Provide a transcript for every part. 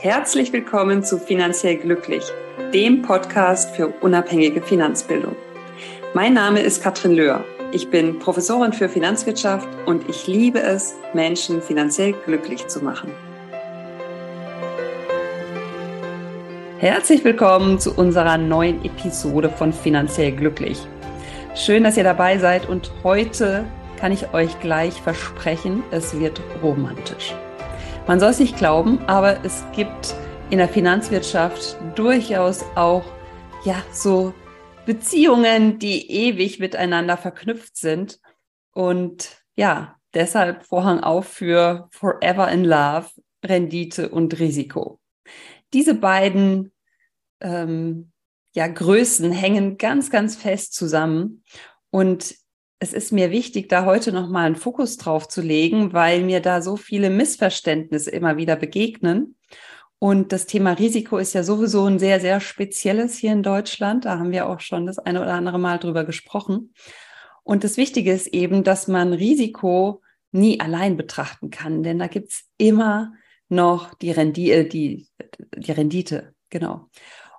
Herzlich willkommen zu Finanziell Glücklich, dem Podcast für unabhängige Finanzbildung. Mein Name ist Katrin Löhr. Ich bin Professorin für Finanzwirtschaft und ich liebe es, Menschen finanziell glücklich zu machen. Herzlich willkommen zu unserer neuen Episode von Finanziell Glücklich. Schön, dass ihr dabei seid und heute kann ich euch gleich versprechen, es wird romantisch. Man soll es nicht glauben, aber es gibt in der Finanzwirtschaft durchaus auch ja so Beziehungen, die ewig miteinander verknüpft sind. Und ja, deshalb Vorhang auf für Forever in Love, Rendite und Risiko. Diese beiden ähm, ja, Größen hängen ganz, ganz fest zusammen. Und es ist mir wichtig, da heute nochmal einen Fokus drauf zu legen, weil mir da so viele Missverständnisse immer wieder begegnen. Und das Thema Risiko ist ja sowieso ein sehr, sehr spezielles hier in Deutschland. Da haben wir auch schon das eine oder andere Mal drüber gesprochen. Und das Wichtige ist eben, dass man Risiko nie allein betrachten kann, denn da gibt's immer noch die Rendite, die, die Rendite, genau.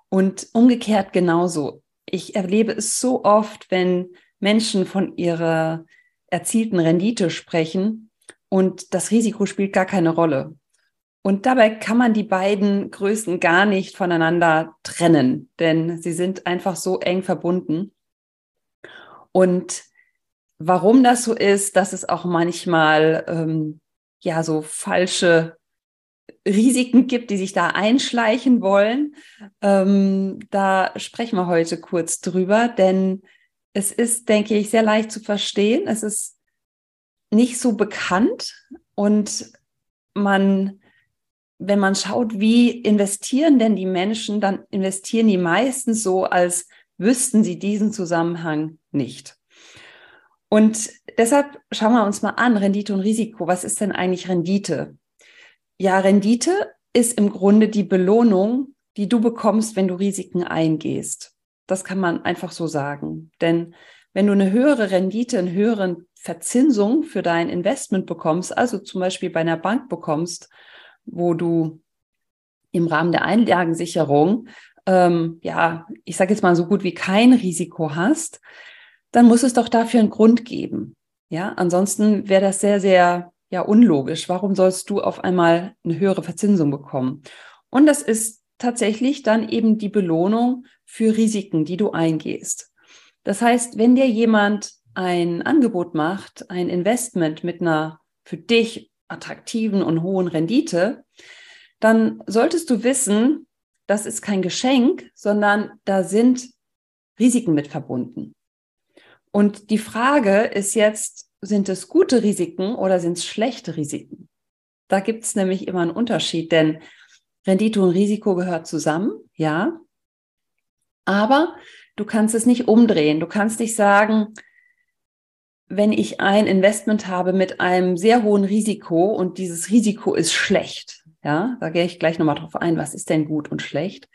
Und umgekehrt genauso. Ich erlebe es so oft, wenn Menschen von ihrer erzielten Rendite sprechen und das Risiko spielt gar keine Rolle. Und dabei kann man die beiden Größen gar nicht voneinander trennen, denn sie sind einfach so eng verbunden. Und warum das so ist, dass es auch manchmal ähm, ja so falsche Risiken gibt, die sich da einschleichen wollen, ähm, da sprechen wir heute kurz drüber, denn es ist, denke ich, sehr leicht zu verstehen. Es ist nicht so bekannt und man, wenn man schaut, wie investieren denn die Menschen, dann investieren die meistens so, als wüssten sie diesen Zusammenhang nicht. Und deshalb schauen wir uns mal an, Rendite und Risiko. Was ist denn eigentlich Rendite? Ja, Rendite ist im Grunde die Belohnung, die du bekommst, wenn du Risiken eingehst. Das kann man einfach so sagen. Denn wenn du eine höhere Rendite, eine höhere Verzinsung für dein Investment bekommst, also zum Beispiel bei einer Bank bekommst, wo du im Rahmen der Einlagensicherung, ähm, ja, ich sage jetzt mal so gut wie kein Risiko hast, dann muss es doch dafür einen Grund geben. Ja, ansonsten wäre das sehr, sehr ja unlogisch. Warum sollst du auf einmal eine höhere Verzinsung bekommen? Und das ist tatsächlich dann eben die Belohnung für Risiken, die du eingehst. Das heißt, wenn dir jemand ein Angebot macht, ein Investment mit einer für dich attraktiven und hohen Rendite, dann solltest du wissen, das ist kein Geschenk, sondern da sind Risiken mit verbunden. Und die Frage ist jetzt, sind es gute Risiken oder sind es schlechte Risiken? Da gibt es nämlich immer einen Unterschied, denn Rendite und Risiko gehört zusammen, ja. Aber du kannst es nicht umdrehen. Du kannst nicht sagen, wenn ich ein Investment habe mit einem sehr hohen Risiko und dieses Risiko ist schlecht, ja, da gehe ich gleich nochmal drauf ein, was ist denn gut und schlecht,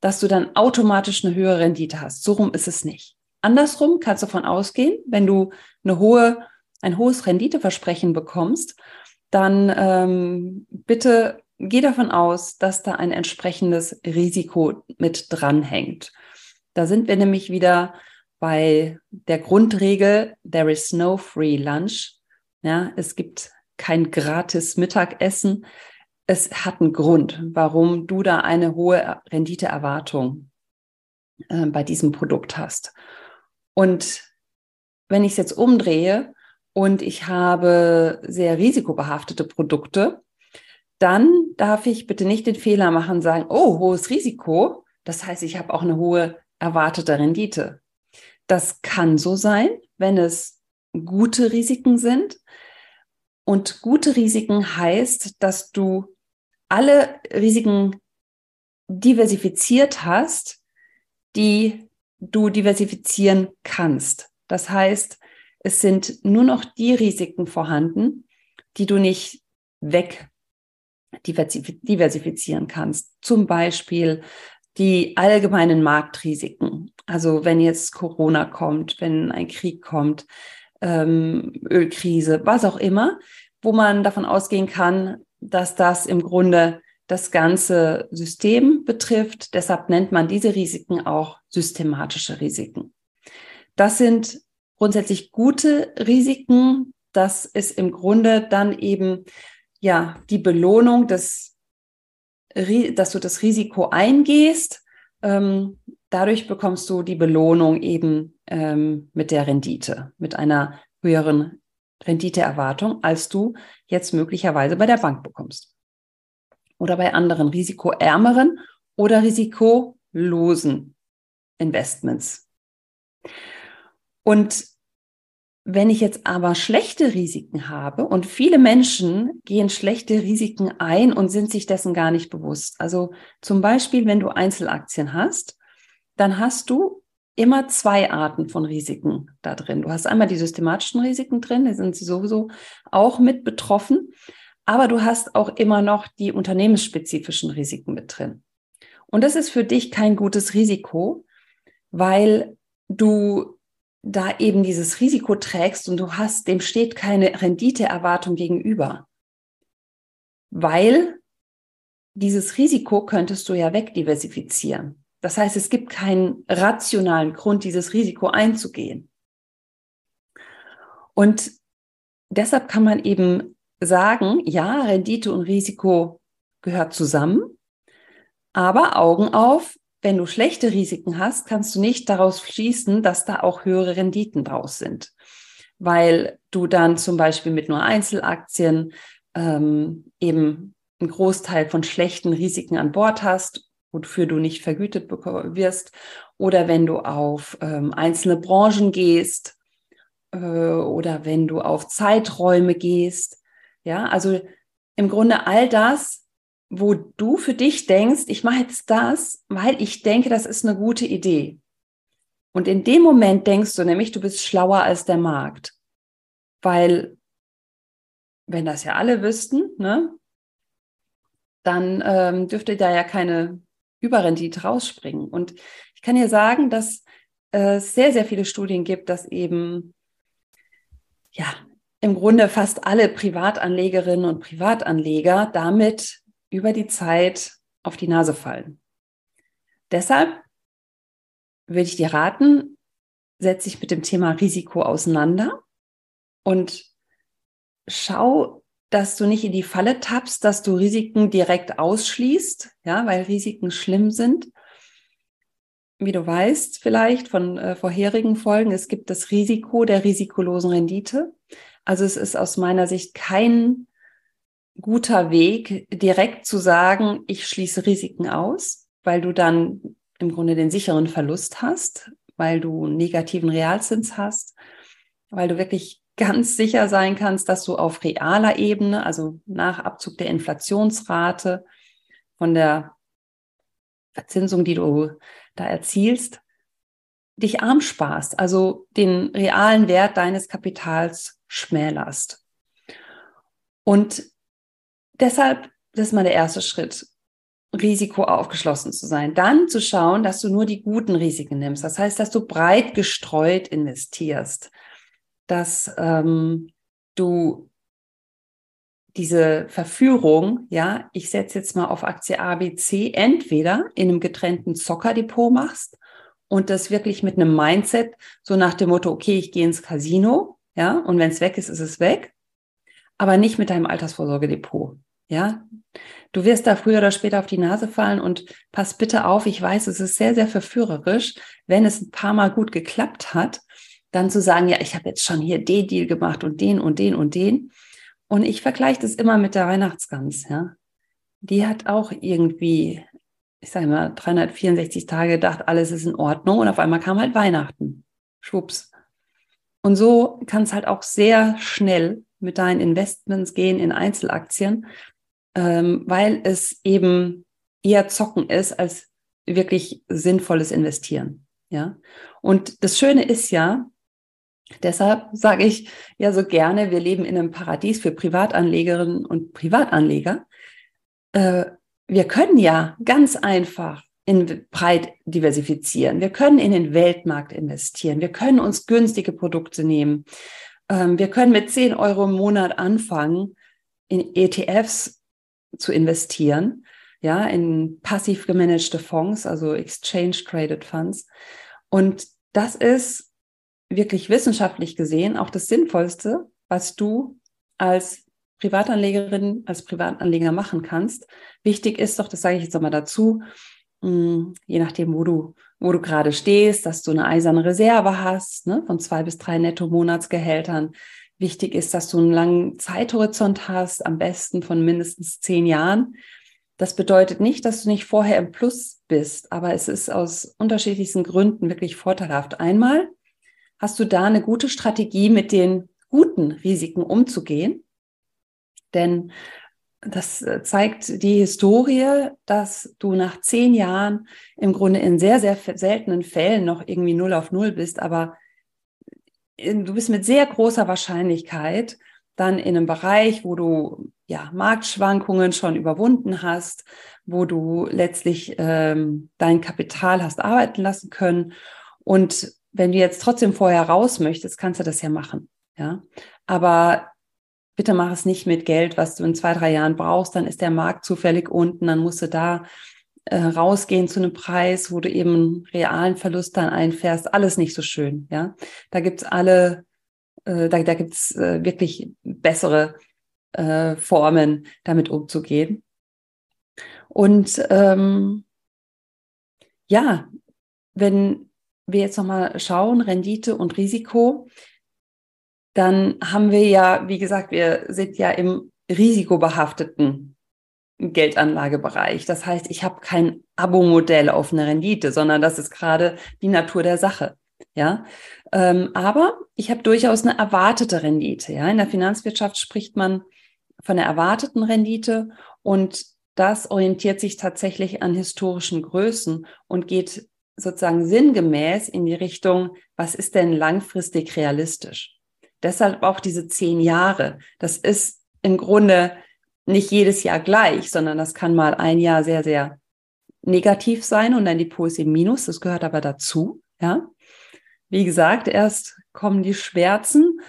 dass du dann automatisch eine höhere Rendite hast. So rum ist es nicht. Andersrum kannst du davon ausgehen, wenn du eine hohe, ein hohes Renditeversprechen bekommst, dann ähm, bitte geh davon aus, dass da ein entsprechendes Risiko mit dranhängt. Da sind wir nämlich wieder bei der Grundregel, there is no free lunch. Ja, es gibt kein gratis Mittagessen. Es hat einen Grund, warum du da eine hohe Renditeerwartung äh, bei diesem Produkt hast. Und wenn ich es jetzt umdrehe und ich habe sehr risikobehaftete Produkte, dann darf ich bitte nicht den Fehler machen, sagen, oh, hohes Risiko. Das heißt, ich habe auch eine hohe erwartete Rendite. Das kann so sein, wenn es gute Risiken sind. Und gute Risiken heißt, dass du alle Risiken diversifiziert hast, die du diversifizieren kannst. Das heißt, es sind nur noch die Risiken vorhanden, die du nicht weg diversifizieren kannst. Zum Beispiel die allgemeinen Marktrisiken. Also wenn jetzt Corona kommt, wenn ein Krieg kommt, ähm, Ölkrise, was auch immer, wo man davon ausgehen kann, dass das im Grunde das ganze System betrifft. Deshalb nennt man diese Risiken auch systematische Risiken. Das sind grundsätzlich gute Risiken. Das ist im Grunde dann eben ja die Belohnung des, dass du das Risiko eingehst. Ähm, dadurch bekommst du die Belohnung eben ähm, mit der Rendite, mit einer höheren Renditeerwartung, als du jetzt möglicherweise bei der Bank bekommst oder bei anderen risikoärmeren oder risikolosen Investments. Und wenn ich jetzt aber schlechte Risiken habe und viele Menschen gehen schlechte Risiken ein und sind sich dessen gar nicht bewusst. Also zum Beispiel, wenn du Einzelaktien hast, dann hast du immer zwei Arten von Risiken da drin. Du hast einmal die systematischen Risiken drin, da sind sie sowieso auch mit betroffen. Aber du hast auch immer noch die unternehmensspezifischen Risiken mit drin. Und das ist für dich kein gutes Risiko, weil du da eben dieses Risiko trägst und du hast, dem steht keine Renditeerwartung gegenüber. Weil dieses Risiko könntest du ja wegdiversifizieren. Das heißt, es gibt keinen rationalen Grund, dieses Risiko einzugehen. Und deshalb kann man eben sagen, ja, Rendite und Risiko gehört zusammen, aber Augen auf, wenn du schlechte Risiken hast, kannst du nicht daraus schließen, dass da auch höhere Renditen draus sind, weil du dann zum Beispiel mit nur Einzelaktien ähm, eben einen Großteil von schlechten Risiken an Bord hast, wofür du nicht vergütet wirst, oder wenn du auf ähm, einzelne Branchen gehst äh, oder wenn du auf Zeiträume gehst, ja, also im Grunde all das, wo du für dich denkst, ich mache jetzt das, weil ich denke, das ist eine gute Idee. Und in dem Moment denkst du nämlich, du bist schlauer als der Markt. Weil, wenn das ja alle wüssten, ne, dann ähm, dürfte da ja keine Überrendite rausspringen. Und ich kann dir sagen, dass es äh, sehr, sehr viele Studien gibt, dass eben ja, im Grunde fast alle Privatanlegerinnen und Privatanleger damit über die Zeit auf die Nase fallen. Deshalb würde ich dir raten, setz dich mit dem Thema Risiko auseinander und schau, dass du nicht in die Falle tappst, dass du Risiken direkt ausschließt, ja, weil Risiken schlimm sind. Wie du weißt, vielleicht von äh, vorherigen Folgen, es gibt das Risiko der risikolosen Rendite. Also es ist aus meiner Sicht kein guter Weg, direkt zu sagen, ich schließe Risiken aus, weil du dann im Grunde den sicheren Verlust hast, weil du negativen Realzins hast, weil du wirklich ganz sicher sein kannst, dass du auf realer Ebene, also nach Abzug der Inflationsrate von der Verzinsung, die du da erzielst, dich arm sparst, also den realen Wert deines Kapitals schmälerst. Und deshalb, das ist mal der erste Schritt, Risiko aufgeschlossen zu sein. Dann zu schauen, dass du nur die guten Risiken nimmst. Das heißt, dass du breit gestreut investierst, dass ähm, du diese Verführung, ja, ich setze jetzt mal auf Aktie ABC, entweder in einem getrennten Zockerdepot machst und das wirklich mit einem Mindset, so nach dem Motto, okay, ich gehe ins Casino ja, und wenn es weg ist, ist es weg, aber nicht mit deinem Altersvorsorgedepot, ja. Du wirst da früher oder später auf die Nase fallen und pass bitte auf, ich weiß, es ist sehr, sehr verführerisch, wenn es ein paar Mal gut geklappt hat, dann zu sagen, ja, ich habe jetzt schon hier den Deal gemacht und den und den und den. Und ich vergleiche das immer mit der Weihnachtsgans, ja. Die hat auch irgendwie, ich sage mal, 364 Tage gedacht, alles ist in Ordnung und auf einmal kam halt Weihnachten. Schwupps. Und so kann es halt auch sehr schnell mit deinen Investments gehen in Einzelaktien, ähm, weil es eben eher zocken ist als wirklich sinnvolles Investieren. Ja. Und das Schöne ist ja, deshalb sage ich ja so gerne, wir leben in einem Paradies für Privatanlegerinnen und Privatanleger. Äh, wir können ja ganz einfach in breit diversifizieren. Wir können in den Weltmarkt investieren. Wir können uns günstige Produkte nehmen. Ähm, wir können mit 10 Euro im Monat anfangen, in ETFs zu investieren. ja, in passiv gemanagte Fonds, also Exchange Traded Funds. Und das ist wirklich wissenschaftlich gesehen auch das Sinnvollste, was du als Privatanlegerin, als Privatanleger machen kannst. Wichtig ist doch, das sage ich jetzt nochmal dazu, hm, je nachdem, wo du, wo du gerade stehst, dass du eine eiserne Reserve hast, ne, von zwei bis drei Netto-Monatsgehältern. Wichtig ist, dass du einen langen Zeithorizont hast, am besten von mindestens zehn Jahren. Das bedeutet nicht, dass du nicht vorher im Plus bist, aber es ist aus unterschiedlichsten Gründen wirklich vorteilhaft. Einmal hast du da eine gute Strategie, mit den guten Risiken umzugehen. Denn das äh, zeigt die Historie, dass du nach zehn Jahren im Grunde in sehr, sehr seltenen Fällen noch irgendwie null auf null bist, aber du bist mit sehr großer Wahrscheinlichkeit dann in einem Bereich, wo du ja Marktschwankungen schon überwunden hast, wo du letztlich ähm, dein Kapital hast arbeiten lassen können. Und wenn du jetzt trotzdem vorher raus möchtest, kannst du das ja machen. Ja, aber bitte mach es nicht mit Geld, was du in zwei, drei Jahren brauchst, dann ist der Markt zufällig unten, dann musst du da äh, rausgehen zu einem Preis, wo du eben einen realen Verlust dann einfährst. Alles nicht so schön, ja. Da gibt's alle, äh, da, da gibt's äh, wirklich bessere äh, Formen, damit umzugehen. Und ähm, ja, wenn wir jetzt nochmal schauen, Rendite und Risiko, dann haben wir ja, wie gesagt, wir sind ja im risikobehafteten Geldanlagebereich. Das heißt, ich habe kein Abo-Modell auf eine Rendite, sondern das ist gerade die Natur der Sache. Ja, ähm, aber ich habe durchaus eine erwartete Rendite. Ja, in der Finanzwirtschaft spricht man von der erwarteten Rendite und das orientiert sich tatsächlich an historischen Größen und geht sozusagen sinngemäß in die Richtung, was ist denn langfristig realistisch? Deshalb auch diese zehn Jahre. Das ist im Grunde nicht jedes Jahr gleich, sondern das kann mal ein Jahr sehr, sehr negativ sein und dann die Depot im Minus. Das gehört aber dazu. Ja, wie gesagt, erst kommen die Schmerzen,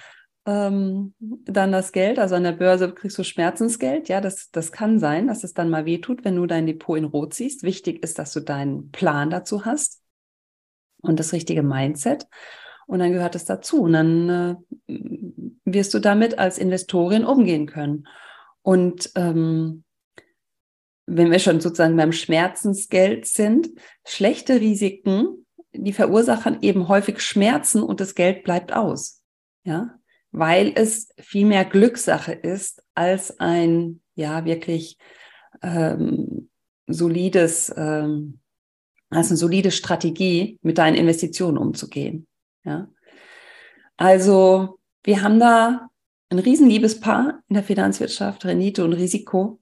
ähm, dann das Geld. Also an der Börse kriegst du Schmerzensgeld. Ja, das, das kann sein, dass es dann mal wehtut, wenn du dein Depot in Rot siehst. Wichtig ist, dass du deinen Plan dazu hast und das richtige Mindset. Und dann gehört es dazu. Und dann äh, wirst du damit als Investorin umgehen können. Und ähm, wenn wir schon sozusagen beim Schmerzensgeld sind, schlechte Risiken, die verursachen eben häufig Schmerzen und das Geld bleibt aus. Ja, weil es viel mehr Glückssache ist als ein, ja, wirklich ähm, solides, ähm, als eine solide Strategie, mit deinen Investitionen umzugehen. Ja. Also wir haben da ein Riesenliebespaar in der Finanzwirtschaft, Rendite und Risiko.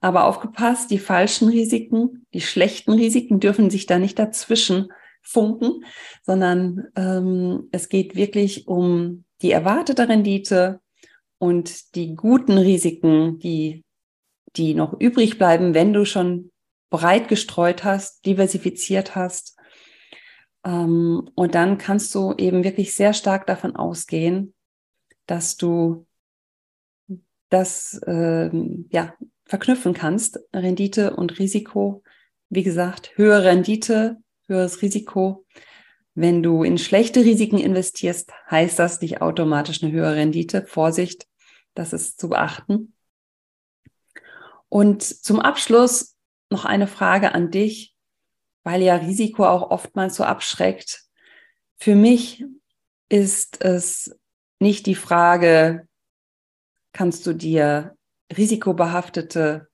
Aber aufgepasst, die falschen Risiken, die schlechten Risiken dürfen sich da nicht dazwischen funken, sondern ähm, es geht wirklich um die erwartete Rendite und die guten Risiken, die, die noch übrig bleiben, wenn du schon breit gestreut hast, diversifiziert hast ähm, und dann kannst du eben wirklich sehr stark davon ausgehen, dass du das ähm, ja, verknüpfen kannst, Rendite und Risiko. Wie gesagt, höhere Rendite, höheres Risiko. Wenn du in schlechte Risiken investierst, heißt das nicht automatisch eine höhere Rendite. Vorsicht, das ist zu beachten. Und zum Abschluss noch eine Frage an dich weil ja Risiko auch oftmals so abschreckt. Für mich ist es nicht die Frage, kannst du dir risikobehaftete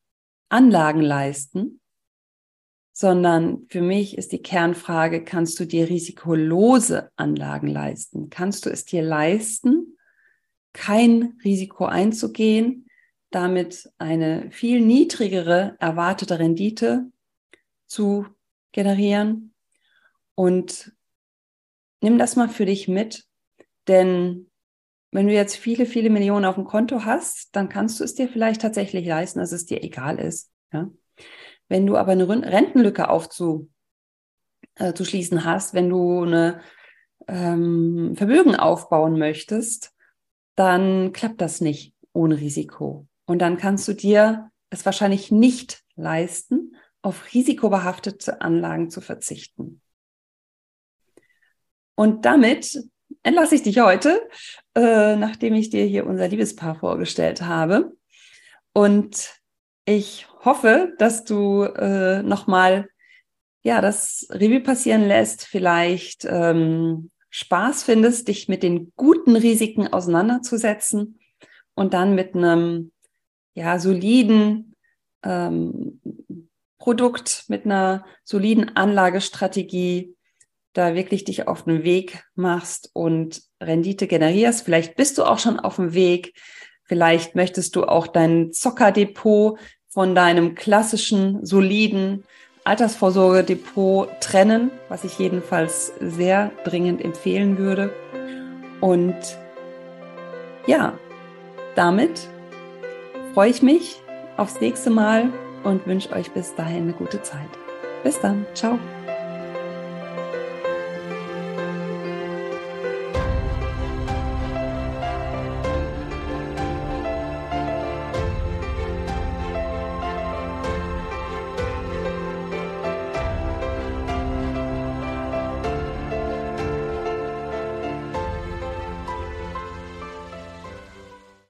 Anlagen leisten, sondern für mich ist die Kernfrage, kannst du dir risikolose Anlagen leisten? Kannst du es dir leisten, kein Risiko einzugehen, damit eine viel niedrigere erwartete Rendite zu generieren. Und nimm das mal für dich mit, denn wenn du jetzt viele, viele Millionen auf dem Konto hast, dann kannst du es dir vielleicht tatsächlich leisten, dass es dir egal ist. Ja? Wenn du aber eine Rentenlücke aufzuschließen äh, hast, wenn du eine ähm, Vermögen aufbauen möchtest, dann klappt das nicht ohne Risiko. Und dann kannst du dir es wahrscheinlich nicht leisten, auf risikobehaftete Anlagen zu verzichten. Und damit entlasse ich dich heute, äh, nachdem ich dir hier unser Liebespaar vorgestellt habe. Und ich hoffe, dass du äh, nochmal ja, das Revue passieren lässt, vielleicht ähm, Spaß findest, dich mit den guten Risiken auseinanderzusetzen und dann mit einem ja, soliden ähm, Produkt, mit einer soliden Anlagestrategie da wirklich dich auf den Weg machst und Rendite generierst. Vielleicht bist du auch schon auf dem Weg. Vielleicht möchtest du auch dein Zockerdepot von deinem klassischen, soliden Altersvorsorgedepot trennen, was ich jedenfalls sehr dringend empfehlen würde. Und ja, damit freue ich mich aufs nächste Mal und wünsche euch bis dahin eine gute Zeit. Bis dann. Ciao.